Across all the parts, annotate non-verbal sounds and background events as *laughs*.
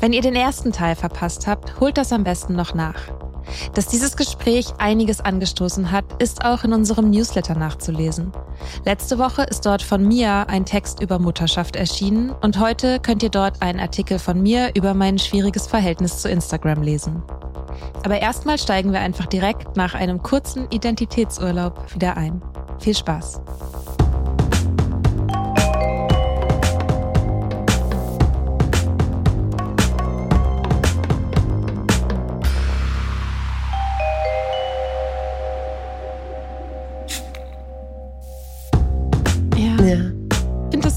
Wenn ihr den ersten Teil verpasst habt, holt das am besten noch nach. Dass dieses Gespräch einiges angestoßen hat, ist auch in unserem Newsletter nachzulesen. Letzte Woche ist dort von mir ein Text über Mutterschaft erschienen und heute könnt ihr dort einen Artikel von mir über mein schwieriges Verhältnis zu Instagram lesen. Aber erstmal steigen wir einfach direkt nach einem kurzen Identitätsurlaub wieder ein. Viel Spaß!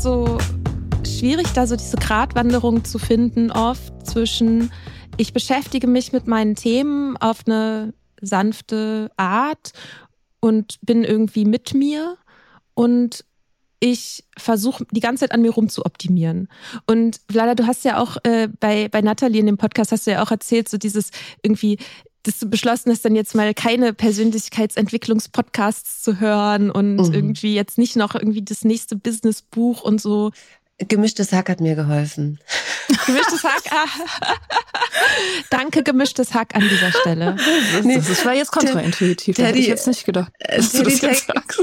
So schwierig, da so diese Gratwanderung zu finden, oft zwischen, ich beschäftige mich mit meinen Themen auf eine sanfte Art und bin irgendwie mit mir und ich versuche die ganze Zeit an mir rum zu optimieren. Und Vlada, du hast ja auch äh, bei, bei Natalie in dem Podcast hast du ja auch erzählt, so dieses irgendwie, dass du beschlossen hast, dann jetzt mal keine Persönlichkeitsentwicklungspodcasts zu hören und mhm. irgendwie jetzt nicht noch irgendwie das nächste Businessbuch und so. Gemischtes Hack hat mir geholfen. *laughs* Gemischtes Hack. Ah. *laughs* Danke, gemischtes Hack an dieser Stelle. Das, nee, das war jetzt kontraintuitiv. Teddy, hätte ich jetzt nicht gedacht. Teddy,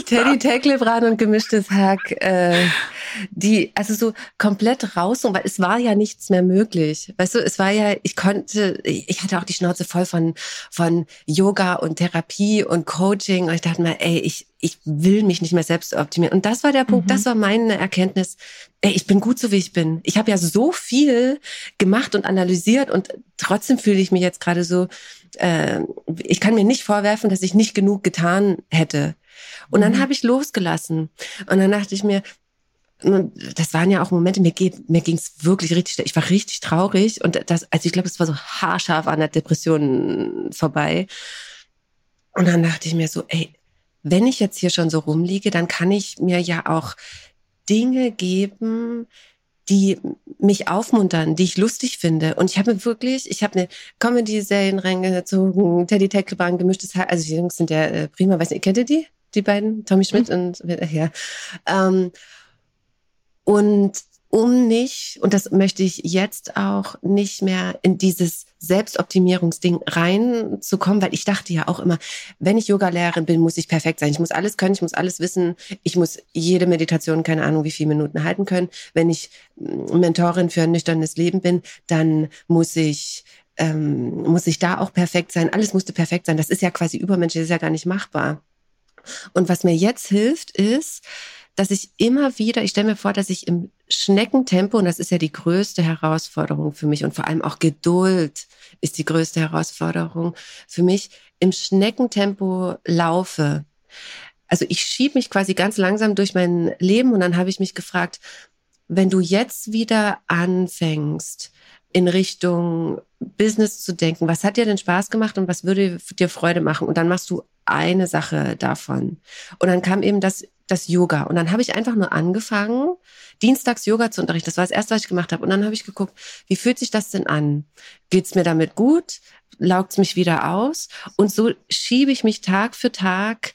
Teddy Tecklebran und gemischtes Hack, äh, die, also so komplett raus, weil es war ja nichts mehr möglich. Weißt du, es war ja, ich konnte, ich hatte auch die Schnauze voll von, von Yoga und Therapie und Coaching und ich dachte mir, ey, ich, ich will mich nicht mehr selbst optimieren. Und das war der Punkt, mhm. das war meine Erkenntnis. Ey, ich bin gut so, wie ich bin. Ich habe ja so viel gemacht und analysiert und trotzdem fühle ich mich jetzt gerade so, äh, ich kann mir nicht vorwerfen, dass ich nicht genug getan hätte. Und dann mhm. habe ich losgelassen. Und dann dachte ich mir, das waren ja auch Momente, mir geht, mir ging es wirklich richtig, ich war richtig traurig und das, also ich glaube, es war so haarscharf an der Depression vorbei. Und dann dachte ich mir so, ey, wenn ich jetzt hier schon so rumliege, dann kann ich mir ja auch Dinge geben, die mich aufmuntern, die ich lustig finde. Und ich habe mir wirklich, ich habe eine Comedy-Serien reingezogen, Teddy Teckelbahn, gemischtes Haar. Also die Jungs sind ja äh, prima, weiß nicht, kennt ihr die? Die beiden? Tommy Schmidt mhm. und äh, ja. Ähm, und um nicht, und das möchte ich jetzt auch nicht mehr in dieses Selbstoptimierungsding reinzukommen, weil ich dachte ja auch immer, wenn ich Yoga-Lehrerin bin, muss ich perfekt sein. Ich muss alles können, ich muss alles wissen, ich muss jede Meditation, keine Ahnung, wie viele Minuten halten können. Wenn ich mm, Mentorin für ein nüchternes Leben bin, dann muss ich ähm, muss ich da auch perfekt sein. Alles musste perfekt sein. Das ist ja quasi übermenschlich, das ist ja gar nicht machbar. Und was mir jetzt hilft, ist, dass ich immer wieder, ich stelle mir vor, dass ich im Schneckentempo, und das ist ja die größte Herausforderung für mich und vor allem auch Geduld ist die größte Herausforderung für mich, im Schneckentempo laufe. Also ich schiebe mich quasi ganz langsam durch mein Leben und dann habe ich mich gefragt, wenn du jetzt wieder anfängst, in Richtung Business zu denken. Was hat dir denn Spaß gemacht und was würde dir Freude machen? Und dann machst du eine Sache davon. Und dann kam eben das das Yoga. Und dann habe ich einfach nur angefangen, dienstags Yoga zu unterrichten. Das war das erste, was ich gemacht habe. Und dann habe ich geguckt, wie fühlt sich das denn an? Geht's mir damit gut? Laugt's mich wieder aus? Und so schiebe ich mich Tag für Tag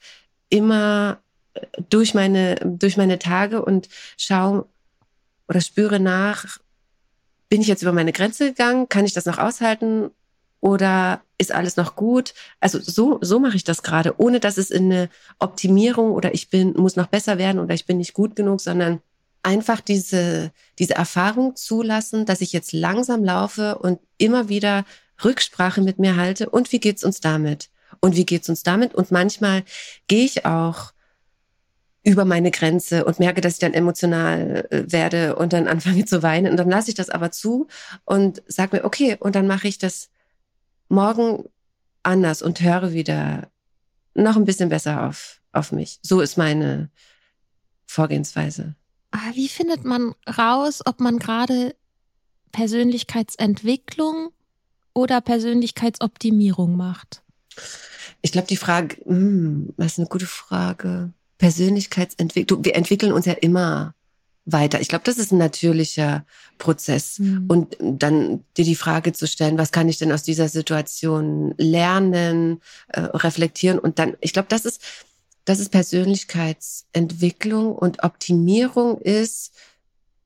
immer äh, durch meine, durch meine Tage und schaue oder spüre nach, bin ich jetzt über meine Grenze gegangen? Kann ich das noch aushalten? Oder ist alles noch gut? Also so, so mache ich das gerade, ohne dass es in eine Optimierung oder ich bin, muss noch besser werden oder ich bin nicht gut genug, sondern einfach diese, diese Erfahrung zulassen, dass ich jetzt langsam laufe und immer wieder Rücksprache mit mir halte. Und wie geht's uns damit? Und wie geht's uns damit? Und manchmal gehe ich auch über meine Grenze und merke, dass ich dann emotional äh, werde und dann *laughs* anfange zu weinen. Und dann lasse ich das aber zu und sage mir, okay, und dann mache ich das morgen anders und höre wieder noch ein bisschen besser auf, auf mich. So ist meine Vorgehensweise. Ah, wie findet man raus, ob man gerade Persönlichkeitsentwicklung oder Persönlichkeitsoptimierung macht? Ich glaube, die Frage, mh, hm, das ist eine gute Frage. Persönlichkeitsentwicklung. Wir entwickeln uns ja immer weiter. Ich glaube, das ist ein natürlicher Prozess. Mhm. Und dann dir die Frage zu stellen, was kann ich denn aus dieser Situation lernen, äh, reflektieren und dann, ich glaube, das ist, das ist Persönlichkeitsentwicklung und Optimierung ist,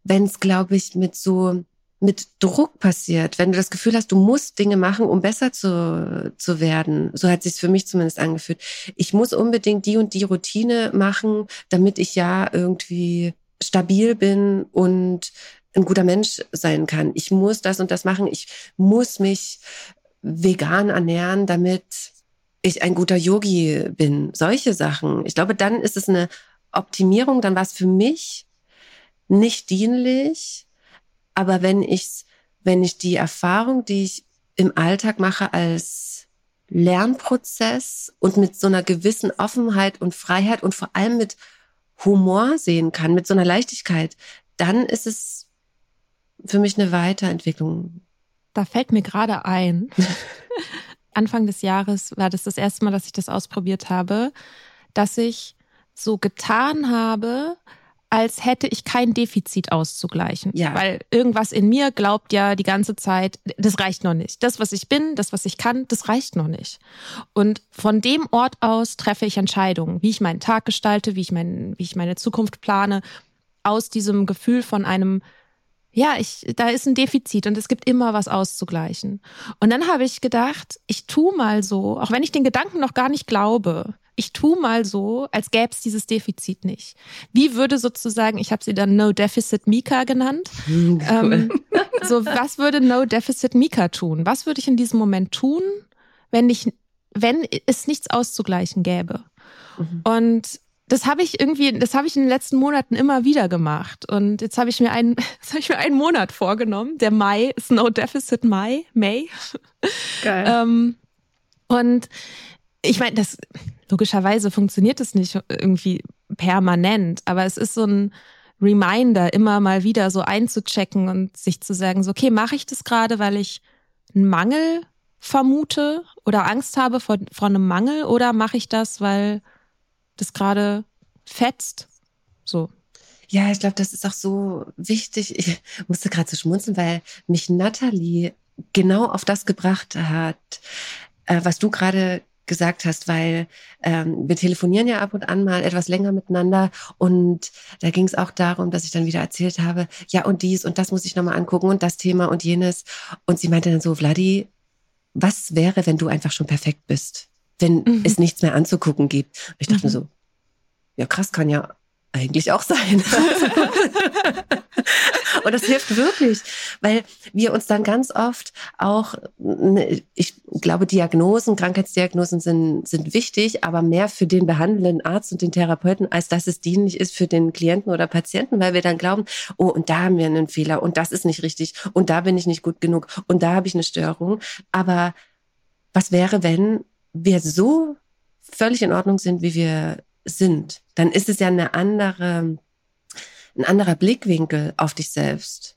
wenn es, glaube ich, mit so mit Druck passiert, wenn du das Gefühl hast, du musst Dinge machen, um besser zu, zu werden. So hat sich für mich zumindest angefühlt. Ich muss unbedingt die und die Routine machen, damit ich ja irgendwie stabil bin und ein guter Mensch sein kann. Ich muss das und das machen. Ich muss mich vegan ernähren, damit ich ein guter Yogi bin. Solche Sachen. Ich glaube, dann ist es eine Optimierung. Dann war es für mich nicht dienlich. Aber wenn ich, wenn ich die Erfahrung, die ich im Alltag mache, als Lernprozess und mit so einer gewissen Offenheit und Freiheit und vor allem mit Humor sehen kann, mit so einer Leichtigkeit, dann ist es für mich eine Weiterentwicklung. Da fällt mir gerade ein. *laughs* Anfang des Jahres war das das erste Mal, dass ich das ausprobiert habe, dass ich so getan habe, als hätte ich kein Defizit auszugleichen. Ja. Weil irgendwas in mir glaubt ja die ganze Zeit, das reicht noch nicht. Das, was ich bin, das, was ich kann, das reicht noch nicht. Und von dem Ort aus treffe ich Entscheidungen, wie ich meinen Tag gestalte, wie ich, mein, wie ich meine Zukunft plane, aus diesem Gefühl von einem ja, ich, da ist ein Defizit und es gibt immer was auszugleichen. Und dann habe ich gedacht, ich tu mal so, auch wenn ich den Gedanken noch gar nicht glaube, ich tu mal so, als gäbe es dieses Defizit nicht. Wie würde sozusagen, ich habe sie dann No Deficit Mika genannt. Hm, cool. Ähm, so, was würde No Deficit Mika tun? Was würde ich in diesem Moment tun, wenn ich, wenn es nichts auszugleichen gäbe? Mhm. Und das habe ich irgendwie, das habe ich in den letzten Monaten immer wieder gemacht. Und jetzt habe ich mir einen, *laughs* jetzt habe ich mir einen Monat vorgenommen. Der Mai ist No Deficit Mai, May. Geil. ähm, und ich meine, das logischerweise funktioniert es nicht irgendwie permanent, aber es ist so ein Reminder, immer mal wieder so einzuchecken und sich zu sagen, so, okay, mache ich das gerade, weil ich einen Mangel vermute oder Angst habe vor, vor einem Mangel oder mache ich das, weil das gerade fetzt? So. Ja, ich glaube, das ist auch so wichtig. Ich musste gerade so schmunzeln, weil mich Natalie genau auf das gebracht hat, äh, was du gerade gesagt hast, weil ähm, wir telefonieren ja ab und an mal etwas länger miteinander und da ging es auch darum, dass ich dann wieder erzählt habe, ja und dies und das muss ich nochmal angucken und das Thema und jenes und sie meinte dann so, Vladi, was wäre, wenn du einfach schon perfekt bist, wenn mhm. es nichts mehr anzugucken gibt? ich dachte mhm. so, ja krass, kann ja eigentlich auch sein. *laughs* *laughs* und das hilft wirklich, weil wir uns dann ganz oft auch, ne, ich glaube, Diagnosen, Krankheitsdiagnosen sind, sind wichtig, aber mehr für den behandelnden Arzt und den Therapeuten, als dass es dienlich ist für den Klienten oder Patienten, weil wir dann glauben, oh, und da haben wir einen Fehler und das ist nicht richtig und da bin ich nicht gut genug und da habe ich eine Störung. Aber was wäre, wenn wir so völlig in Ordnung sind, wie wir sind, dann ist es ja eine andere, ein anderer Blickwinkel auf dich selbst.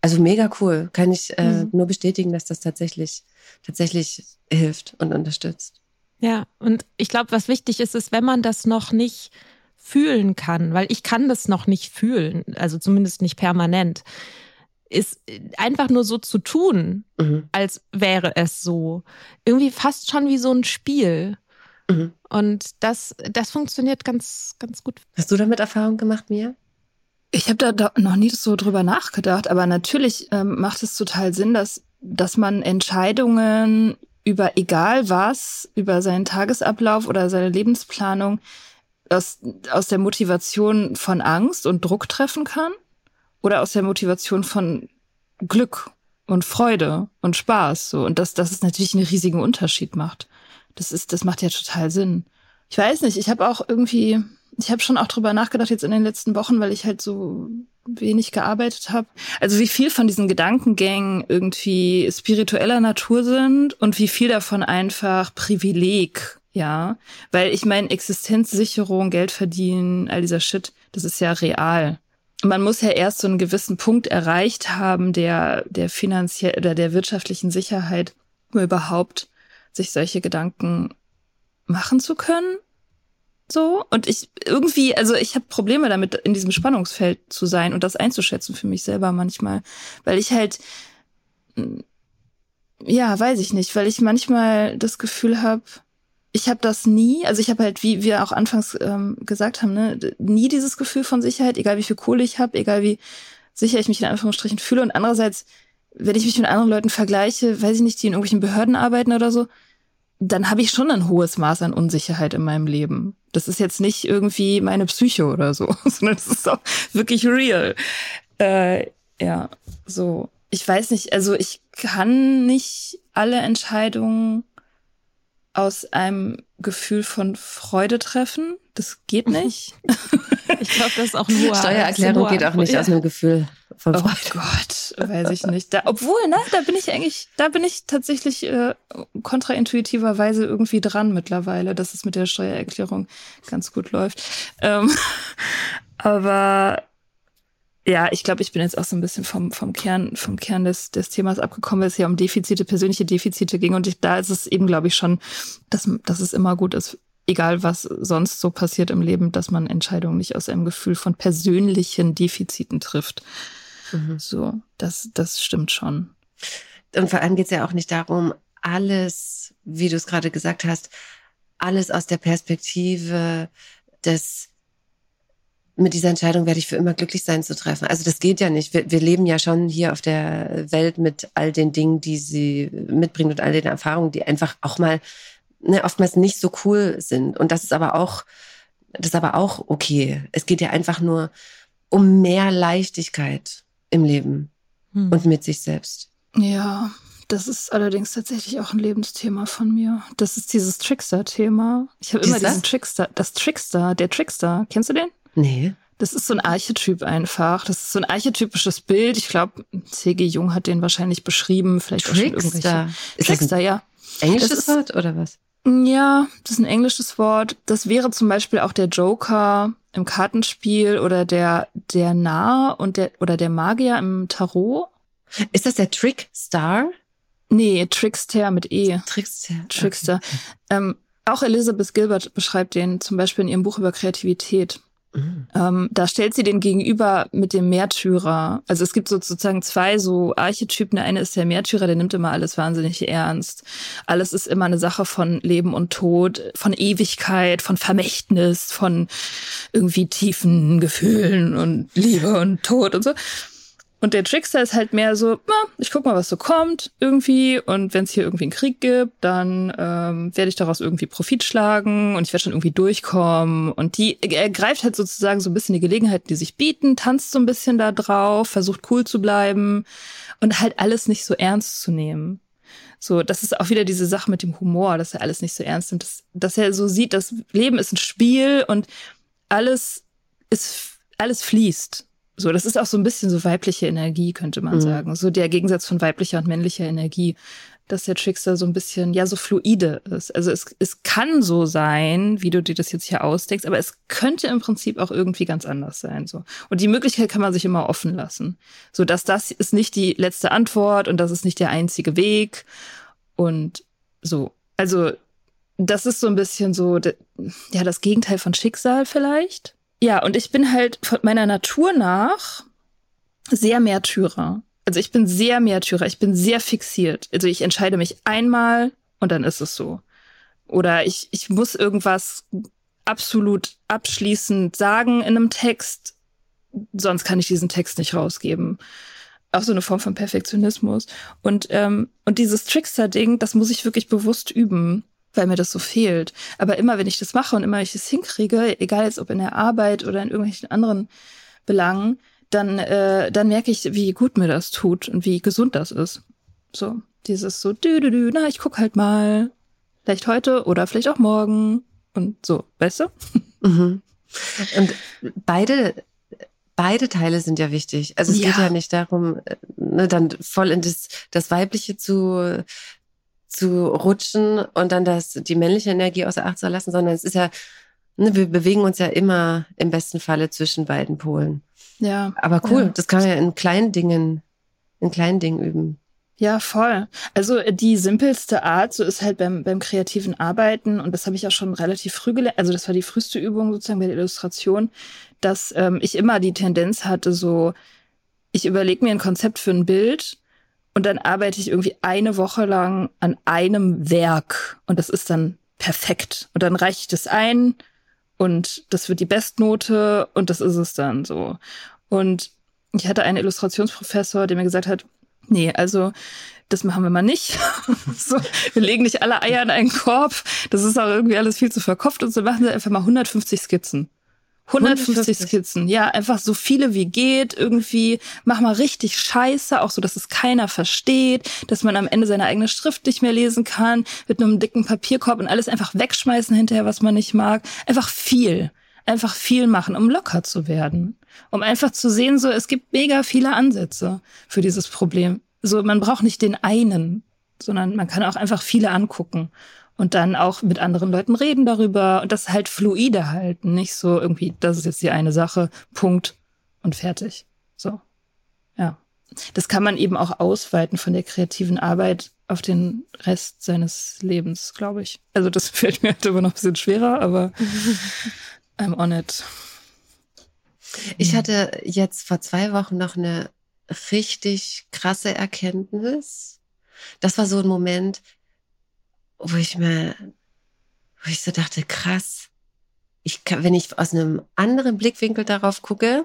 Also mega cool. Kann ich äh, mhm. nur bestätigen, dass das tatsächlich, tatsächlich hilft und unterstützt. Ja, und ich glaube, was wichtig ist, ist, wenn man das noch nicht fühlen kann, weil ich kann das noch nicht fühlen, also zumindest nicht permanent, ist einfach nur so zu tun, mhm. als wäre es so. Irgendwie fast schon wie so ein Spiel. Mhm. Und das, das funktioniert ganz, ganz gut. Hast du damit Erfahrung gemacht, Mia? Ich habe da, noch nie so drüber nachgedacht, aber natürlich ähm, macht es total Sinn, dass, dass man Entscheidungen über egal was, über seinen Tagesablauf oder seine Lebensplanung aus, aus der Motivation von Angst und Druck treffen kann oder aus der Motivation von Glück und Freude und Spaß so und dass, dass es natürlich einen riesigen Unterschied macht. Das ist, das macht ja total Sinn. Ich weiß nicht, ich habe auch irgendwie, ich habe schon auch drüber nachgedacht jetzt in den letzten Wochen, weil ich halt so wenig gearbeitet habe. Also wie viel von diesen Gedankengängen irgendwie spiritueller Natur sind und wie viel davon einfach Privileg, ja. Weil ich meine, Existenzsicherung, Geld verdienen, all dieser Shit, das ist ja real man muss ja erst so einen gewissen Punkt erreicht haben, der, der finanziell oder der wirtschaftlichen Sicherheit, um überhaupt sich solche Gedanken machen zu können. So. Und ich irgendwie, also ich habe Probleme damit, in diesem Spannungsfeld zu sein und das einzuschätzen für mich selber manchmal. Weil ich halt, ja, weiß ich nicht, weil ich manchmal das Gefühl habe, ich habe das nie, also ich habe halt, wie wir auch anfangs ähm, gesagt haben, ne, nie dieses Gefühl von Sicherheit, egal wie viel Kohle ich habe, egal wie sicher ich mich in Anführungsstrichen fühle. Und andererseits, wenn ich mich mit anderen Leuten vergleiche, weiß ich nicht, die in irgendwelchen Behörden arbeiten oder so, dann habe ich schon ein hohes Maß an Unsicherheit in meinem Leben. Das ist jetzt nicht irgendwie meine Psyche oder so, *laughs* sondern das ist auch wirklich real. Äh, ja, so. Ich weiß nicht, also ich kann nicht alle Entscheidungen aus einem Gefühl von Freude treffen. Das geht mhm. nicht. *laughs* ich glaube, das ist auch nur *laughs* Steuererklärung geht auch nicht ja. aus einem Gefühl von oh Freude. Oh Gott, weiß ich nicht. Da, obwohl, ne, da bin ich eigentlich, da bin ich tatsächlich äh, kontraintuitiverweise irgendwie dran mittlerweile, dass es mit der Steuererklärung ganz gut läuft. Ähm, *laughs* aber ja, ich glaube, ich bin jetzt auch so ein bisschen vom, vom Kern, vom Kern des, des Themas abgekommen, weil es ja um Defizite, persönliche Defizite ging. Und ich, da ist es eben, glaube ich, schon, dass, dass es immer gut ist, egal was sonst so passiert im Leben, dass man Entscheidungen nicht aus einem Gefühl von persönlichen Defiziten trifft. Mhm. So, das, das stimmt schon. Und vor allem geht es ja auch nicht darum, alles, wie du es gerade gesagt hast, alles aus der Perspektive des mit dieser Entscheidung werde ich für immer glücklich sein zu treffen. Also das geht ja nicht. Wir, wir, leben ja schon hier auf der Welt mit all den Dingen, die sie mitbringt und all den Erfahrungen, die einfach auch mal ne, oftmals nicht so cool sind. Und das ist aber auch, das ist aber auch okay. Es geht ja einfach nur um mehr Leichtigkeit im Leben hm. und mit sich selbst. Ja, das ist allerdings tatsächlich auch ein Lebensthema von mir. Das ist dieses Trickster-Thema. Ich habe immer diesen Trickster, das Trickster, der Trickster. Kennst du den? Nee. Das ist so ein Archetyp einfach. Das ist so ein archetypisches Bild. Ich glaube, C.G. Jung hat den wahrscheinlich beschrieben. Vielleicht Trickster. auch schon irgendwelche. Ist Trickster, ja. Englisches ist, Wort oder was? Ja, das ist ein englisches Wort. Das wäre zum Beispiel auch der Joker im Kartenspiel oder der, der Narr und der, oder der Magier im Tarot. Ist das der Trickstar? Nee, Trickster mit E. Trickster. Trickster. Okay. Ähm, auch Elizabeth Gilbert beschreibt den zum Beispiel in ihrem Buch über Kreativität. Mhm. Ähm, da stellt sie den gegenüber mit dem Märtyrer. Also es gibt sozusagen zwei so Archetypen. Der eine ist der Märtyrer, der nimmt immer alles wahnsinnig ernst. Alles ist immer eine Sache von Leben und Tod, von Ewigkeit, von Vermächtnis, von irgendwie tiefen Gefühlen und Liebe und Tod und so. Und der Trickster ist halt mehr so, na, ich guck mal, was so kommt irgendwie. Und wenn es hier irgendwie einen Krieg gibt, dann ähm, werde ich daraus irgendwie Profit schlagen und ich werde schon irgendwie durchkommen. Und die er greift halt sozusagen so ein bisschen die Gelegenheiten, die sich bieten, tanzt so ein bisschen da drauf, versucht cool zu bleiben und halt alles nicht so ernst zu nehmen. So, das ist auch wieder diese Sache mit dem Humor, dass er alles nicht so ernst nimmt, dass, dass er so sieht, das Leben ist ein Spiel und alles ist, alles fließt. So, das ist auch so ein bisschen so weibliche Energie, könnte man mhm. sagen. So der Gegensatz von weiblicher und männlicher Energie, dass der Trickster so ein bisschen, ja, so fluide ist. Also es, es kann so sein, wie du dir das jetzt hier ausdenkst, aber es könnte im Prinzip auch irgendwie ganz anders sein, so. Und die Möglichkeit kann man sich immer offen lassen. So, dass das ist nicht die letzte Antwort und das ist nicht der einzige Weg und so. Also, das ist so ein bisschen so, ja, das Gegenteil von Schicksal vielleicht. Ja, und ich bin halt von meiner Natur nach sehr Märtyrer. Also ich bin sehr Märtyrer, ich bin sehr fixiert. Also ich entscheide mich einmal und dann ist es so. Oder ich, ich muss irgendwas absolut abschließend sagen in einem Text, sonst kann ich diesen Text nicht rausgeben. Auch so eine Form von Perfektionismus. Und, ähm, und dieses Trickster-Ding, das muss ich wirklich bewusst üben weil mir das so fehlt. Aber immer, wenn ich das mache und immer, wenn ich das hinkriege, egal jetzt ob in der Arbeit oder in irgendwelchen anderen Belangen, dann, äh, dann merke ich, wie gut mir das tut und wie gesund das ist. So, dieses so, dü, dü, dü, na, ich guck halt mal. Vielleicht heute oder vielleicht auch morgen. Und so, weißt du? *laughs* Mhm. Und beide, beide Teile sind ja wichtig. Also es ja. geht ja nicht darum, äh, ne, dann voll in das, das Weibliche zu zu rutschen und dann das, die männliche Energie außer Acht zu lassen, sondern es ist ja, ne, wir bewegen uns ja immer im besten Falle zwischen beiden Polen. Ja. Aber cool, ja. das kann man ja in kleinen Dingen, in kleinen Dingen üben. Ja, voll. Also äh, die simpelste Art, so ist halt beim, beim kreativen Arbeiten, und das habe ich auch schon relativ früh gelernt, also das war die früheste Übung sozusagen bei der Illustration, dass ähm, ich immer die Tendenz hatte, so, ich überlege mir ein Konzept für ein Bild und dann arbeite ich irgendwie eine Woche lang an einem Werk und das ist dann perfekt. Und dann reiche ich das ein und das wird die Bestnote und das ist es dann so. Und ich hatte einen Illustrationsprofessor, der mir gesagt hat, nee, also das machen wir mal nicht. *laughs* so, wir legen nicht alle Eier in einen Korb. Das ist auch irgendwie alles viel zu verkopft und so machen sie einfach mal 150 Skizzen. 150 Skizzen, ja, einfach so viele wie geht, irgendwie, mach mal richtig scheiße, auch so, dass es keiner versteht, dass man am Ende seine eigene Schrift nicht mehr lesen kann, mit einem dicken Papierkorb und alles einfach wegschmeißen hinterher, was man nicht mag. Einfach viel. Einfach viel machen, um locker zu werden. Um einfach zu sehen, so, es gibt mega viele Ansätze für dieses Problem. So, man braucht nicht den einen, sondern man kann auch einfach viele angucken und dann auch mit anderen Leuten reden darüber und das halt fluide halten, nicht so irgendwie, das ist jetzt die eine Sache, Punkt und fertig. So. Ja. Das kann man eben auch ausweiten von der kreativen Arbeit auf den Rest seines Lebens, glaube ich. Also das *laughs* fällt mir halt immer noch ein bisschen schwerer, aber *laughs* I'm on it. Ich hatte jetzt vor zwei Wochen noch eine richtig krasse Erkenntnis. Das war so ein Moment, wo ich mir, wo ich so dachte, krass, ich kann, wenn ich aus einem anderen Blickwinkel darauf gucke,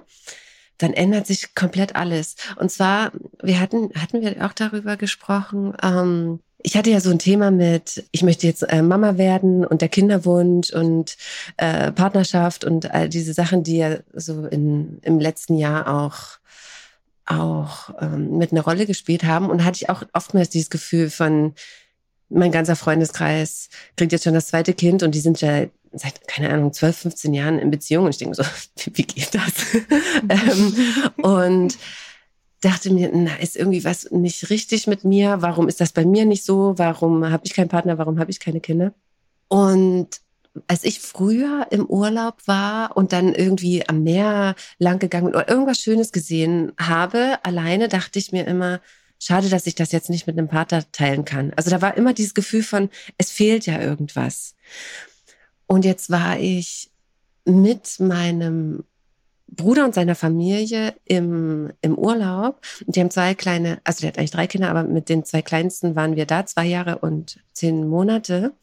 dann ändert sich komplett alles. Und zwar, wir hatten, hatten wir auch darüber gesprochen, ähm, ich hatte ja so ein Thema mit, ich möchte jetzt äh, Mama werden und der Kinderwunsch und äh, Partnerschaft und all diese Sachen, die ja so in, im letzten Jahr auch auch ähm, mit einer Rolle gespielt haben. Und hatte ich auch oftmals dieses Gefühl von, mein ganzer Freundeskreis kriegt jetzt schon das zweite Kind und die sind ja seit, keine Ahnung, 12, 15 Jahren in Beziehung und ich denke so, *laughs* wie geht das? *laughs* ähm, und dachte mir, na, ist irgendwie was nicht richtig mit mir? Warum ist das bei mir nicht so? Warum habe ich keinen Partner? Warum habe ich keine Kinder? Und als ich früher im Urlaub war und dann irgendwie am Meer lang gegangen oder irgendwas Schönes gesehen habe, alleine dachte ich mir immer, schade, dass ich das jetzt nicht mit einem Partner teilen kann. Also da war immer dieses Gefühl von, es fehlt ja irgendwas. Und jetzt war ich mit meinem Bruder und seiner Familie im, im Urlaub. Die haben zwei kleine, also der hat eigentlich drei Kinder, aber mit den zwei kleinsten waren wir da, zwei Jahre und zehn Monate.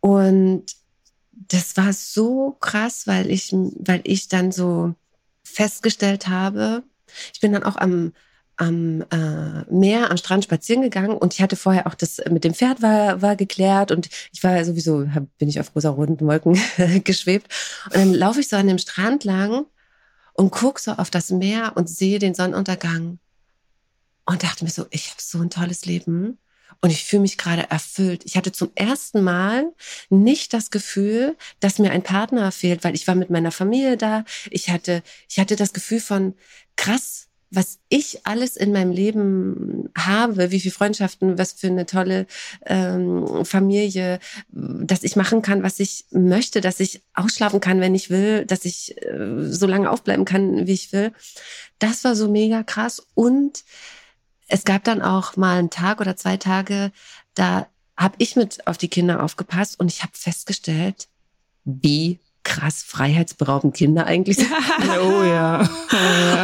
Und das war so krass, weil ich, weil ich dann so festgestellt habe, ich bin dann auch am am äh, Meer, am Strand spazieren gegangen und ich hatte vorher auch das mit dem Pferd war, war geklärt und ich war sowieso, hab, bin ich auf rosa-roten Wolken *laughs* geschwebt. Und dann laufe ich so an dem Strand lang und guck so auf das Meer und sehe den Sonnenuntergang und dachte mir so, ich habe so ein tolles Leben und ich fühle mich gerade erfüllt. Ich hatte zum ersten Mal nicht das Gefühl, dass mir ein Partner fehlt, weil ich war mit meiner Familie da. Ich hatte, ich hatte das Gefühl von krass, was ich alles in meinem Leben habe, wie viele Freundschaften, was für eine tolle ähm, Familie, dass ich machen kann, was ich möchte, dass ich ausschlafen kann, wenn ich will, dass ich äh, so lange aufbleiben kann, wie ich will. Das war so mega krass. Und es gab dann auch mal einen Tag oder zwei Tage, da habe ich mit auf die Kinder aufgepasst und ich habe festgestellt, wie krass freiheitsberaubend Kinder eigentlich sind. *laughs* oh ja.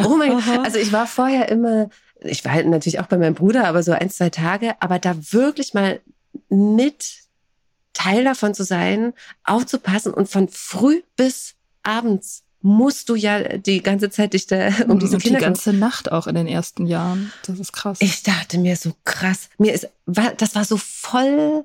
Oh mein Gott. Also ich war vorher immer, ich war halt natürlich auch bei meinem Bruder, aber so ein, zwei Tage, aber da wirklich mal mit Teil davon zu sein, aufzupassen und von früh bis abends musst du ja die ganze Zeit dich da *laughs* um diese und Kinder die ganze Nacht auch in den ersten Jahren. Das ist krass. Ich dachte mir so krass, mir ist das war so voll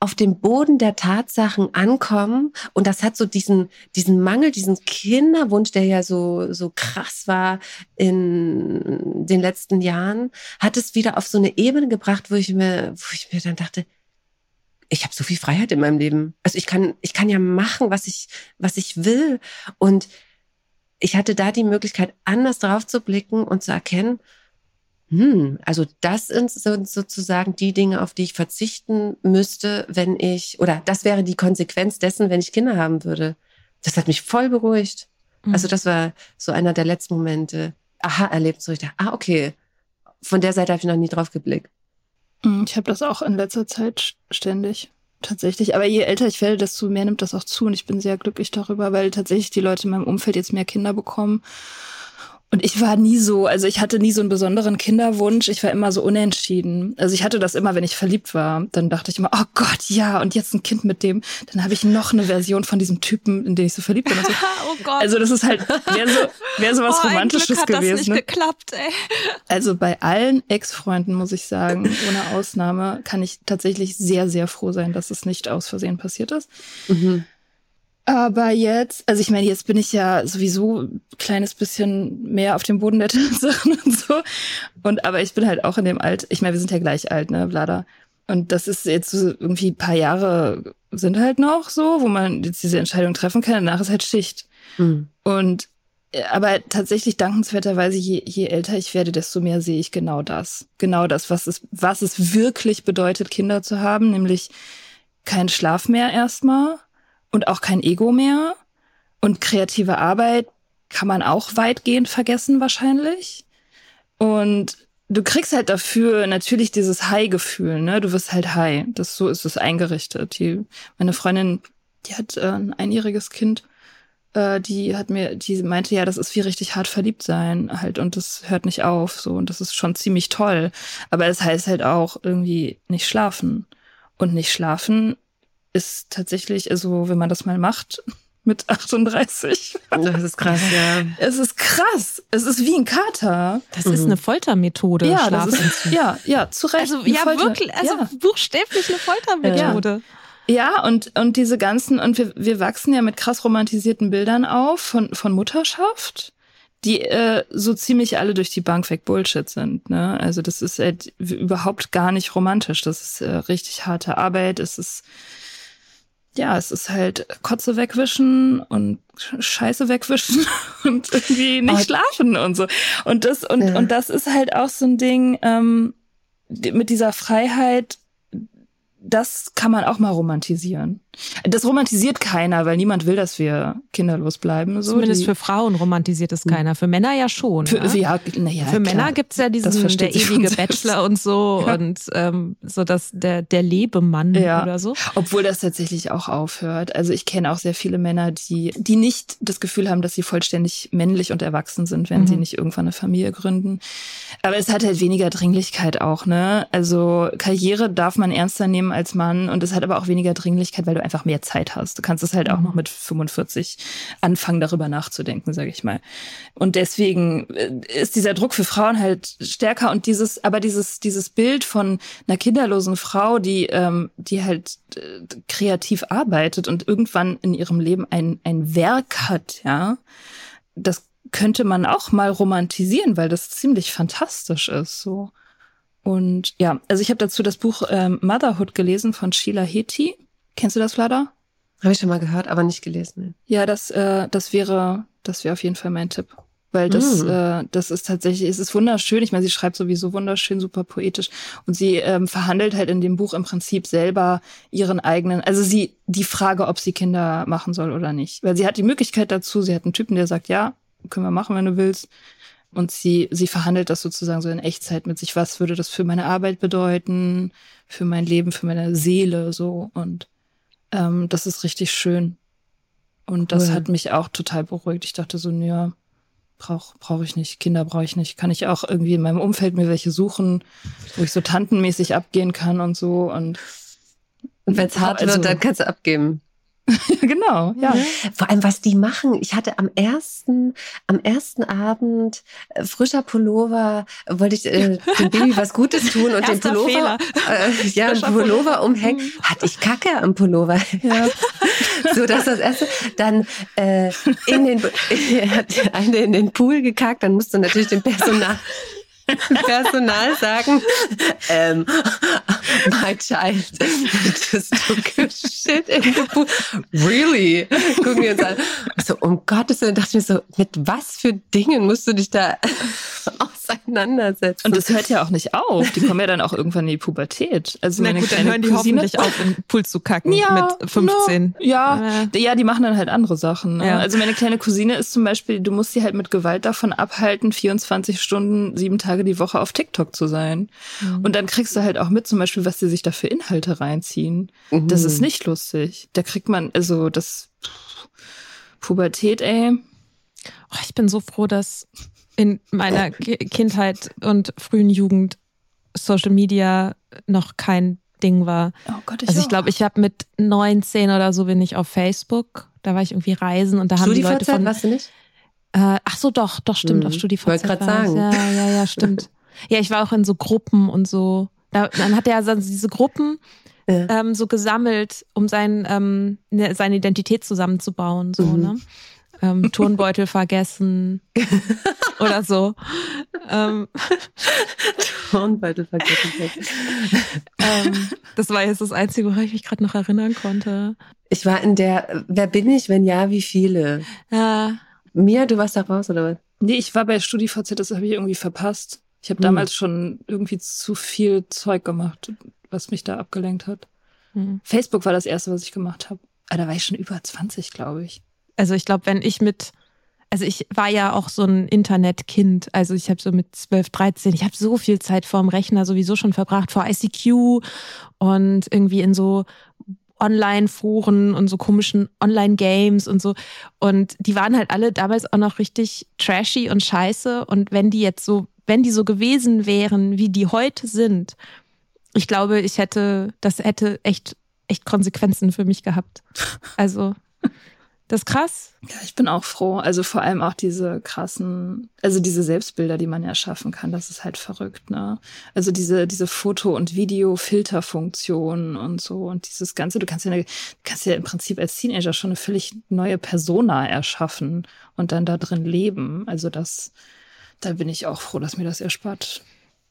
auf dem Boden der Tatsachen ankommen und das hat so diesen diesen Mangel, diesen Kinderwunsch, der ja so so krass war in den letzten Jahren, hat es wieder auf so eine Ebene gebracht, wo ich mir wo ich mir dann dachte, ich habe so viel Freiheit in meinem Leben. Also ich kann, ich kann ja machen, was ich, was ich will. Und ich hatte da die Möglichkeit, anders drauf zu blicken und zu erkennen, hm, also das sind sozusagen die Dinge, auf die ich verzichten müsste, wenn ich, oder das wäre die Konsequenz dessen, wenn ich Kinder haben würde. Das hat mich voll beruhigt. Mhm. Also das war so einer der letzten Momente. Aha, erlebt so ich dachte, ah, okay. Von der Seite habe ich noch nie drauf geblickt. Hm, ich habe das auch in letzter Zeit ständig. Tatsächlich. Aber je älter ich werde, desto mehr nimmt das auch zu. Und ich bin sehr glücklich darüber, weil tatsächlich die Leute in meinem Umfeld jetzt mehr Kinder bekommen und ich war nie so, also ich hatte nie so einen besonderen Kinderwunsch. Ich war immer so unentschieden. Also ich hatte das immer, wenn ich verliebt war. Dann dachte ich immer, oh Gott, ja, und jetzt ein Kind mit dem. Dann habe ich noch eine Version von diesem Typen, in den ich so verliebt bin. So. *laughs* oh Gott. Also das ist halt, wäre so, wär so was oh, Romantisches Glück hat gewesen. Das nicht ne? geklappt, ey. Also bei allen Ex-Freunden, muss ich sagen, ohne Ausnahme, kann ich tatsächlich sehr, sehr froh sein, dass es nicht aus Versehen passiert ist. Mhm. Aber jetzt, also ich meine, jetzt bin ich ja sowieso ein kleines bisschen mehr auf dem Boden der *laughs* Tatsachen und so. Und aber ich bin halt auch in dem Alt, ich meine, wir sind ja gleich alt, ne, Vlada. Und das ist jetzt so irgendwie ein paar Jahre sind halt noch so, wo man jetzt diese Entscheidung treffen kann. Danach ist halt Schicht. Mhm. Und äh, aber tatsächlich dankenswerterweise, je, je älter ich werde, desto mehr sehe ich genau das. Genau das, was es, was es wirklich bedeutet, Kinder zu haben, nämlich kein Schlaf mehr erstmal und auch kein Ego mehr. Und kreative Arbeit kann man auch weitgehend vergessen wahrscheinlich. Und du kriegst halt dafür natürlich dieses High-Gefühl, ne? Du wirst halt high. Das so ist es eingerichtet. Die, meine Freundin, die hat äh, ein einjähriges Kind, äh, die hat mir, die meinte ja, das ist wie richtig hart verliebt sein halt und das hört nicht auf so und das ist schon ziemlich toll. Aber es das heißt halt auch irgendwie nicht schlafen und nicht schlafen ist tatsächlich, also wenn man das mal macht *laughs* mit 38. Das ist krass, ja. Es ist krass. Es ist wie ein Kater. Das mhm. ist eine Foltermethode. Ja, das ist, ja, ja, zu Recht. Also ja, Folter. wirklich, also ja. buchstäblich eine Foltermethode. Ja. ja, und, und diese ganzen, und wir, wir wachsen ja mit krass romantisierten Bildern auf von, von Mutterschaft die äh, so ziemlich alle durch die Bank weg Bullshit sind. Ne? Also das ist halt überhaupt gar nicht romantisch. Das ist äh, richtig harte Arbeit. Es ist ja, es ist halt Kotze wegwischen und Scheiße wegwischen *laughs* und irgendwie nicht oh. schlafen und so. Und das, und, ja. und das ist halt auch so ein Ding, ähm, mit dieser Freiheit das kann man auch mal romantisieren. Das romantisiert keiner, weil niemand will, dass wir kinderlos bleiben. So. Zumindest für Frauen romantisiert es keiner. Für Männer ja schon. Für, ne? ja, ja, für. Männer gibt's ja diesen der ewige Bachelor und so *laughs* ja. und ähm, so dass der der Lebemann ja. oder so. Obwohl das tatsächlich auch aufhört. Also ich kenne auch sehr viele Männer, die die nicht das Gefühl haben, dass sie vollständig männlich und erwachsen sind, wenn mhm. sie nicht irgendwann eine Familie gründen. Aber es hat halt weniger Dringlichkeit auch, ne? Also Karriere darf man ernster nehmen als Mann und es hat aber auch weniger Dringlichkeit, weil du einfach mehr Zeit hast. Du kannst es halt auch noch mhm. mit 45 anfangen, darüber nachzudenken, sage ich mal. Und deswegen äh, ist dieser Druck für Frauen halt stärker und dieses, aber dieses, dieses Bild von einer kinderlosen Frau, die, ähm, die halt äh, kreativ arbeitet und irgendwann in ihrem Leben ein, ein Werk hat, ja, das könnte man auch mal romantisieren, weil das ziemlich fantastisch ist, so. Und ja, also ich habe dazu das Buch ähm, Motherhood gelesen von Sheila Heti. Kennst du das, Vlada? Habe ich schon mal gehört, aber nicht gelesen. Ja, das, äh, das wäre, das wäre auf jeden Fall mein Tipp. Weil das, mm. äh, das ist tatsächlich, es ist wunderschön. Ich meine, sie schreibt sowieso wunderschön, super poetisch. Und sie ähm, verhandelt halt in dem Buch im Prinzip selber ihren eigenen, also sie, die Frage, ob sie Kinder machen soll oder nicht. Weil sie hat die Möglichkeit dazu, sie hat einen Typen, der sagt, ja, können wir machen, wenn du willst. Und sie, sie verhandelt das sozusagen so in Echtzeit mit sich. Was würde das für meine Arbeit bedeuten, für mein Leben, für meine Seele, so. Und ähm, das ist richtig schön. Und das cool. hat mich auch total beruhigt. Ich dachte so, ja, brauche brauch ich nicht, Kinder brauche ich nicht. Kann ich auch irgendwie in meinem Umfeld mir welche suchen, wo ich so tantenmäßig abgehen kann und so. Und, und wenn es hart also, wird, dann kannst du abgeben. *laughs* genau, ja. Mhm. Vor allem, was die machen. Ich hatte am ersten, am ersten Abend äh, frischer Pullover, wollte ich äh, dem Baby was Gutes tun und den Pullover, äh, ja, Pullover umhängen. Mhm. Hatte ich Kacke am Pullover. *laughs* Ja. *laughs* so, dass das erste, dann äh, in den, hat eine in den Pool gekackt, dann musst du natürlich den Personal Personal sagen, ähm, my child just took a shit in the pool. Really? Gucken wir uns an. So, um Gottes Willen, dachte ich mir so, mit was für Dingen musst du dich da auseinandersetzen? Und das hört ja auch nicht auf. Die kommen ja dann auch irgendwann in die Pubertät. Also Na meine gut, dann hören die Cousine, hoffentlich auf, in den Pool zu kacken ja, mit 15. No, ja, ja, die machen dann halt andere Sachen. Ne? Ja. Also meine kleine Cousine ist zum Beispiel, du musst sie halt mit Gewalt davon abhalten, 24 Stunden, sieben Tage die Woche auf TikTok zu sein. Mhm. Und dann kriegst du halt auch mit zum Beispiel, was sie sich da für Inhalte reinziehen. Mhm. Das ist nicht lustig. Da kriegt man, also das Pubertät, ey. Oh, ich bin so froh, dass in meiner *laughs* Kindheit und frühen Jugend Social Media noch kein Ding war. Oh Gott, ich also ich glaube, ich habe mit 19 oder so bin ich auf Facebook. Da war ich irgendwie reisen und da haben die Leute von. Warst du nicht? Äh, ach so, doch, doch stimmt. Mhm. Auf StudiVZ. Wollte gerade sagen. Ja, ja, ja, stimmt. *laughs* ja, ich war auch in so Gruppen und so. Da, dann hat er also diese Gruppen ja. ähm, so gesammelt, um sein, ähm, ne, seine Identität zusammenzubauen. So, mhm. ne? Ähm, Turnbeutel vergessen *laughs* oder so. Ähm, Turnbeutel vergessen. ähm, das war jetzt das Einzige, woran ich mich gerade noch erinnern konnte. Ich war in der, wer bin ich, wenn ja, wie viele? Ja. Mia, du warst da raus, oder was? Nee, ich war bei StudiVZ, das habe ich irgendwie verpasst. Ich habe hm. damals schon irgendwie zu viel Zeug gemacht, was mich da abgelenkt hat. Hm. Facebook war das erste, was ich gemacht habe. Aber ah, da war ich schon über 20, glaube ich. Also ich glaube, wenn ich mit, also ich war ja auch so ein Internetkind. Also ich habe so mit 12, 13, ich habe so viel Zeit vorm Rechner sowieso schon verbracht, vor ICQ und irgendwie in so Online-Foren und so komischen Online-Games und so. Und die waren halt alle damals auch noch richtig trashy und scheiße. Und wenn die jetzt so, wenn die so gewesen wären, wie die heute sind, ich glaube, ich hätte, das hätte echt, echt Konsequenzen für mich gehabt. Also das ist krass. Ja, ich bin auch froh. Also vor allem auch diese krassen, also diese Selbstbilder, die man ja schaffen kann, das ist halt verrückt, ne? Also diese, diese Foto- und Video-Filterfunktion und so und dieses Ganze, du kannst ja, eine, kannst ja im Prinzip als Teenager schon eine völlig neue Persona erschaffen und dann da drin leben. Also das, da bin ich auch froh, dass mir das erspart,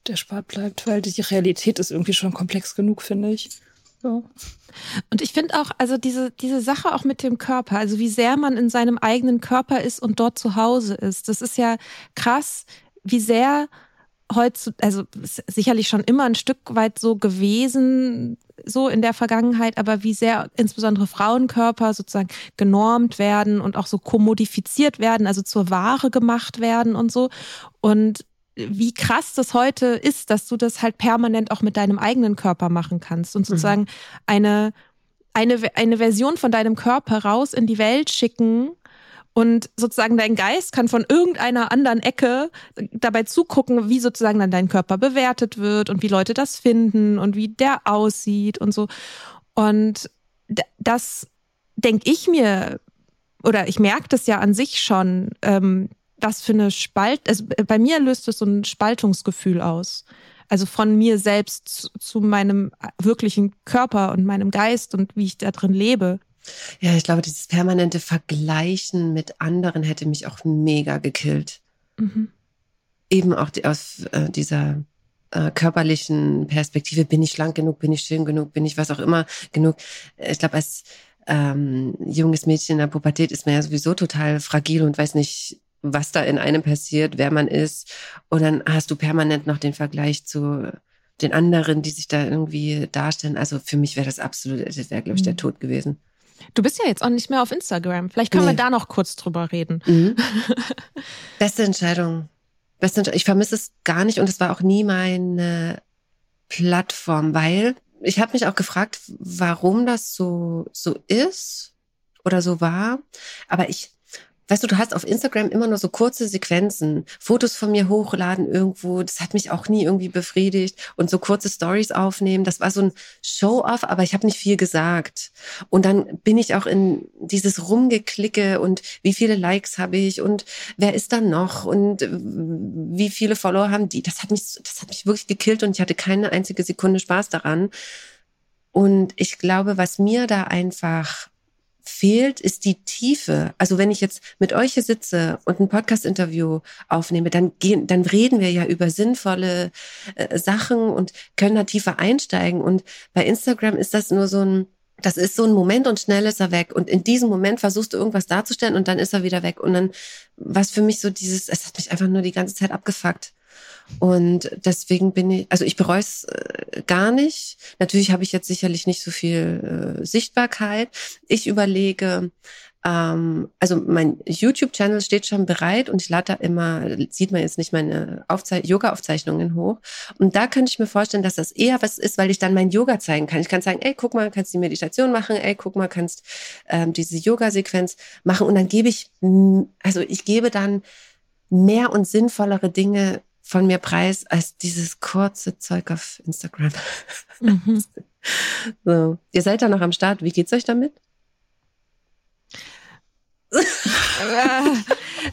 erspart bleibt, weil die Realität ist irgendwie schon komplex genug, finde ich. Ja. Und ich finde auch, also diese, diese Sache auch mit dem Körper, also wie sehr man in seinem eigenen Körper ist und dort zu Hause ist, das ist ja krass, wie sehr heute, also sicherlich schon immer ein Stück weit so gewesen, so in der Vergangenheit, aber wie sehr insbesondere Frauenkörper sozusagen genormt werden und auch so kommodifiziert werden, also zur Ware gemacht werden und so. Und wie krass das heute ist, dass du das halt permanent auch mit deinem eigenen Körper machen kannst und mhm. sozusagen mhm. eine, eine, eine Version von deinem Körper raus in die Welt schicken und sozusagen dein Geist kann von irgendeiner anderen Ecke dabei zugucken, wie sozusagen dann dein Körper bewertet wird und wie Leute das finden und wie der aussieht und so. Und das denke ich mir, oder ich merke das ja an sich schon, ähm, was für eine Spalt, also bei mir löst es so ein Spaltungsgefühl aus. Also von mir selbst zu, zu meinem wirklichen Körper und meinem Geist und wie ich da drin lebe. Ja, ich glaube, dieses permanente Vergleichen mit anderen hätte mich auch mega gekillt. Mhm. Eben auch die, aus äh, dieser äh, körperlichen Perspektive, bin ich schlank genug, bin ich schön genug, bin ich was auch immer genug. Ich glaube, als ähm, junges Mädchen in der Pubertät ist man ja sowieso total fragil und weiß nicht, was da in einem passiert, wer man ist. Und dann hast du permanent noch den Vergleich zu den anderen, die sich da irgendwie darstellen. Also für mich wäre das absolut, das wäre, glaube ich, der mhm. Tod gewesen. Du bist ja jetzt auch nicht mehr auf Instagram. Vielleicht können nee. wir da noch kurz drüber reden. Mhm. *laughs* Beste Entscheidung beste, ich vermisse es gar nicht und es war auch nie meine Plattform, weil ich habe mich auch gefragt, warum das so so ist oder so war, aber ich Weißt du, du hast auf Instagram immer nur so kurze Sequenzen, Fotos von mir hochladen irgendwo, das hat mich auch nie irgendwie befriedigt und so kurze Stories aufnehmen, das war so ein Show-off, aber ich habe nicht viel gesagt. Und dann bin ich auch in dieses Rumgeklicke und wie viele Likes habe ich und wer ist da noch und wie viele Follower haben die? Das hat mich das hat mich wirklich gekillt und ich hatte keine einzige Sekunde Spaß daran. Und ich glaube, was mir da einfach fehlt, ist die Tiefe. Also wenn ich jetzt mit euch hier sitze und ein Podcast-Interview aufnehme, dann gehen, dann reden wir ja über sinnvolle äh, Sachen und können da tiefer einsteigen. Und bei Instagram ist das nur so ein, das ist so ein Moment und schnell ist er weg. Und in diesem Moment versuchst du irgendwas darzustellen und dann ist er wieder weg. Und dann, was für mich so dieses, es hat mich einfach nur die ganze Zeit abgefuckt. Und deswegen bin ich, also ich bereue es äh, gar nicht. Natürlich habe ich jetzt sicherlich nicht so viel äh, Sichtbarkeit. Ich überlege, ähm, also mein YouTube-Channel steht schon bereit und ich lade da immer, sieht man jetzt nicht meine Aufzei Yoga-Aufzeichnungen hoch. Und da könnte ich mir vorstellen, dass das eher was ist, weil ich dann mein Yoga zeigen kann. Ich kann sagen, ey, guck mal, kannst die Meditation machen, ey, guck mal, kannst ähm, diese Yoga-Sequenz machen. Und dann gebe ich, also ich gebe dann mehr und sinnvollere Dinge von mir preis als dieses kurze Zeug auf Instagram. Mhm. *laughs* so. Ihr seid da noch am Start. Wie geht's euch damit?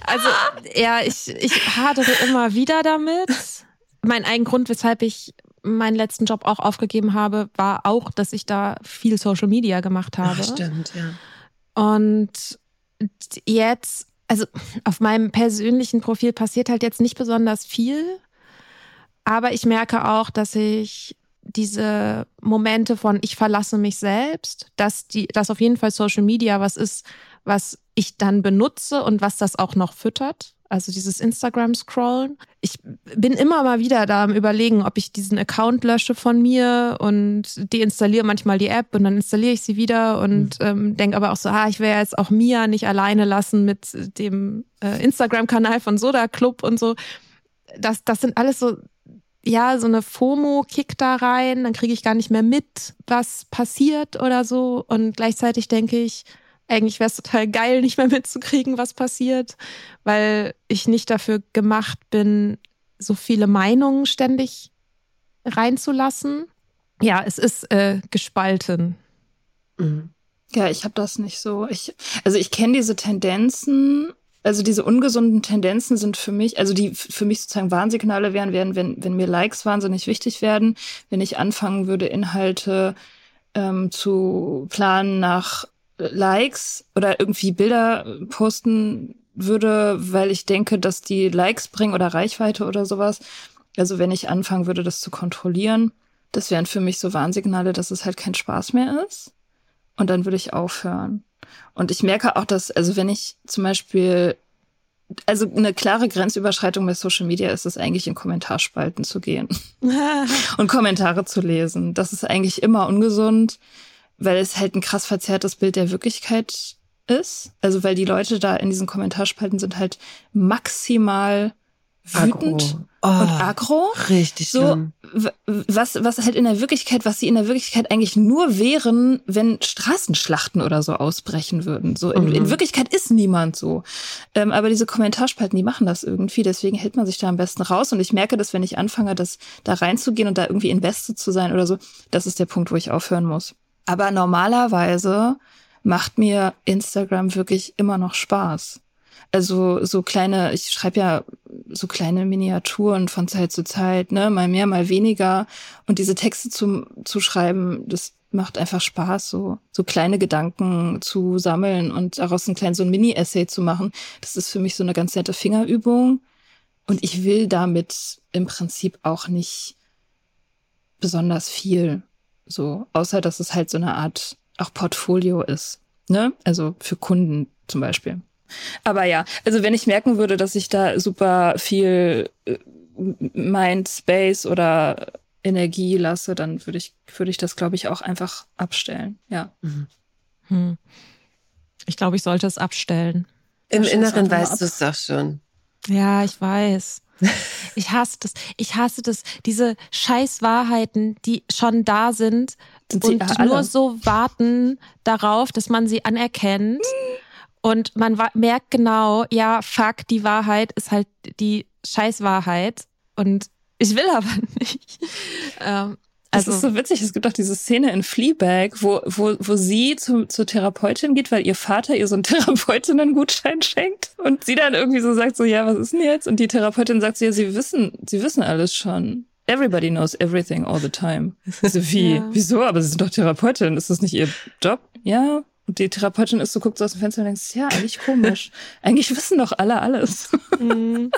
also, ja, ich, ich hadere immer wieder damit. Mein ein Grund, weshalb ich meinen letzten Job auch aufgegeben habe, war auch, dass ich da viel Social Media gemacht habe. Ach, stimmt, ja. Und jetzt also auf meinem persönlichen Profil passiert halt jetzt nicht besonders viel, aber ich merke auch, dass ich diese Momente von ich verlasse mich selbst, dass die, dass auf jeden Fall Social Media was ist, was ich dann benutze und was das auch noch füttert also dieses Instagram-Scrollen. Ich bin immer mal wieder da am Überlegen, ob ich diesen Account lösche von mir und deinstalliere manchmal die App und dann installiere ich sie wieder und mhm. ähm, denke aber auch so, ah, ich wäre jetzt auch Mia nicht alleine lassen mit dem äh, Instagram-Kanal von Soda Club und so. Das, das sind alles so ja, so eine FOMO kickt da rein, dann kriege ich gar nicht mehr mit, was passiert oder so. Und gleichzeitig denke ich, eigentlich wäre es total geil, nicht mehr mitzukriegen, was passiert, weil ich nicht dafür gemacht bin, so viele Meinungen ständig reinzulassen. Ja, es ist äh, gespalten. Mhm. Ja, ich habe das nicht so. Ich, also ich kenne diese Tendenzen, also diese ungesunden Tendenzen sind für mich, also die für mich sozusagen Warnsignale wären, wären wenn, wenn mir Likes wahnsinnig wichtig werden, wenn ich anfangen würde, Inhalte ähm, zu planen nach Likes oder irgendwie Bilder posten würde, weil ich denke, dass die Likes bringen oder Reichweite oder sowas. Also wenn ich anfangen würde, das zu kontrollieren, das wären für mich so Warnsignale, dass es halt kein Spaß mehr ist. Und dann würde ich aufhören. Und ich merke auch, dass, also wenn ich zum Beispiel, also eine klare Grenzüberschreitung bei Social Media ist es eigentlich in Kommentarspalten zu gehen *laughs* und Kommentare zu lesen. Das ist eigentlich immer ungesund weil es halt ein krass verzerrtes Bild der Wirklichkeit ist. Also weil die Leute da in diesen Kommentarspalten sind halt maximal wütend oh, und aggro. Richtig so was was halt in der Wirklichkeit, was sie in der Wirklichkeit eigentlich nur wären, wenn Straßenschlachten oder so ausbrechen würden. So in, mhm. in Wirklichkeit ist niemand so. Ähm, aber diese Kommentarspalten, die machen das irgendwie. Deswegen hält man sich da am besten raus. Und ich merke, dass wenn ich anfange, das da reinzugehen und da irgendwie invested zu sein oder so, das ist der Punkt, wo ich aufhören muss. Aber normalerweise macht mir Instagram wirklich immer noch Spaß. Also so kleine, ich schreibe ja so kleine Miniaturen von Zeit zu Zeit, ne, mal mehr, mal weniger. Und diese Texte zu, zu schreiben, das macht einfach Spaß, so, so kleine Gedanken zu sammeln und daraus einen kleinen so ein Mini-Essay zu machen. Das ist für mich so eine ganz nette Fingerübung. Und ich will damit im Prinzip auch nicht besonders viel. So, außer dass es halt so eine Art auch Portfolio ist. Ne? Also für Kunden zum Beispiel. Aber ja, also wenn ich merken würde, dass ich da super viel äh, Mind Space oder Energie lasse, dann würde ich, würde ich das, glaube ich, auch einfach abstellen. Ja. Mhm. Hm. Ich glaube, ich sollte es abstellen. Im Inneren weißt du es doch schon. Ja, ich weiß. *laughs* Ich hasse das. Ich hasse das. Diese Scheißwahrheiten, die schon da sind, sind und nur so warten darauf, dass man sie anerkennt. Und man merkt genau, ja, fuck, die Wahrheit ist halt die Scheißwahrheit. Und ich will aber *laughs* nicht. Ähm, das also, ist so witzig. Es gibt auch diese Szene in Fleabag, wo, wo, wo sie zu, zur Therapeutin geht, weil ihr Vater ihr so einen *laughs* Therapeutinnen-Gutschein schenkt. Und sie dann irgendwie so sagt so, ja, was ist denn jetzt? Und die Therapeutin sagt so, ja, sie wissen, sie wissen alles schon. Everybody knows everything all the time. *laughs* So, wie? Ja. Wieso? Aber sie sind doch Therapeutin. Ist das nicht ihr Job? Ja. Und die Therapeutin ist so, guckt so aus dem Fenster und denkt, ja, eigentlich komisch. *laughs* eigentlich wissen doch alle alles. Mhm.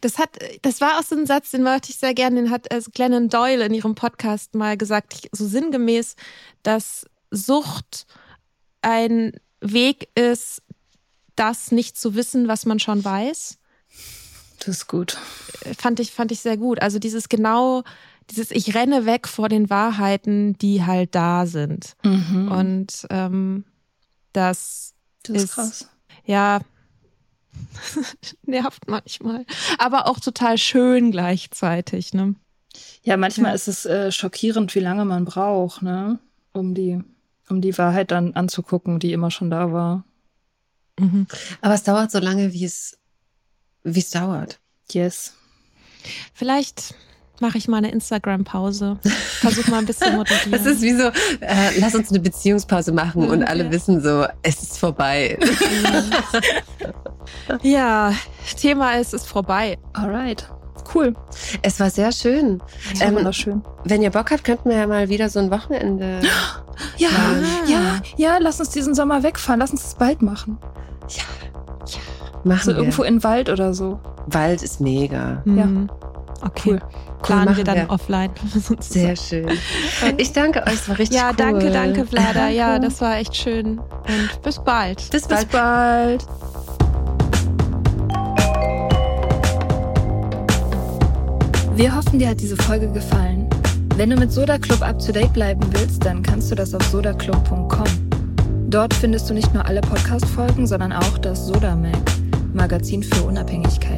Das hat, das war auch so ein Satz, den wollte ich sehr gerne, den hat also Glennon Doyle in ihrem Podcast mal gesagt, so sinngemäß, dass Sucht ein Weg ist, das nicht zu wissen, was man schon weiß. Das ist gut. Fand ich, fand ich sehr gut. Also dieses genau, dieses Ich renne weg vor den Wahrheiten, die halt da sind. Mhm. Und ähm, das, das ist, ist krass. Ja, *laughs* nervt manchmal. Aber auch total schön gleichzeitig, ne? Ja, manchmal ja. ist es äh, schockierend, wie lange man braucht, ne? Um die, um die Wahrheit dann anzugucken, die immer schon da war. Mhm. Aber es dauert so lange, wie es, wie es dauert. Yes. Vielleicht mache ich mal eine Instagram-Pause. Versuch mal ein bisschen *laughs* moderieren. Das ist wie so, äh, lass uns eine Beziehungspause machen und alle wissen so, es ist vorbei. *laughs* ja, Thema ist, es ist vorbei. Alright. Cool. Es war sehr schön. Es war ähm, wunderschön. Wenn ihr Bock habt, könnten wir ja mal wieder so ein Wochenende. *gasps* Ja, fahren. ja, ja, lass uns diesen Sommer wegfahren. Lass uns das bald machen. Ja, ja. Machen so wir. irgendwo in Wald oder so. Wald ist mega. Mhm. Ja. Okay. Cool. Planen cool, wir dann wir. offline. *laughs* Sehr schön. *laughs* Ich danke euch, es war richtig ja, cool. Ja, danke, danke, Vlada. Ja, das war echt schön. Und bis bald. Bis, bis bald. Wir hoffen, dir hat diese Folge gefallen. Wenn du mit Soda Club up to date bleiben willst, dann kannst du das auf sodaclub.com. Dort findest du nicht nur alle Podcast-Folgen, sondern auch das Soda Mag, Magazin für Unabhängigkeit.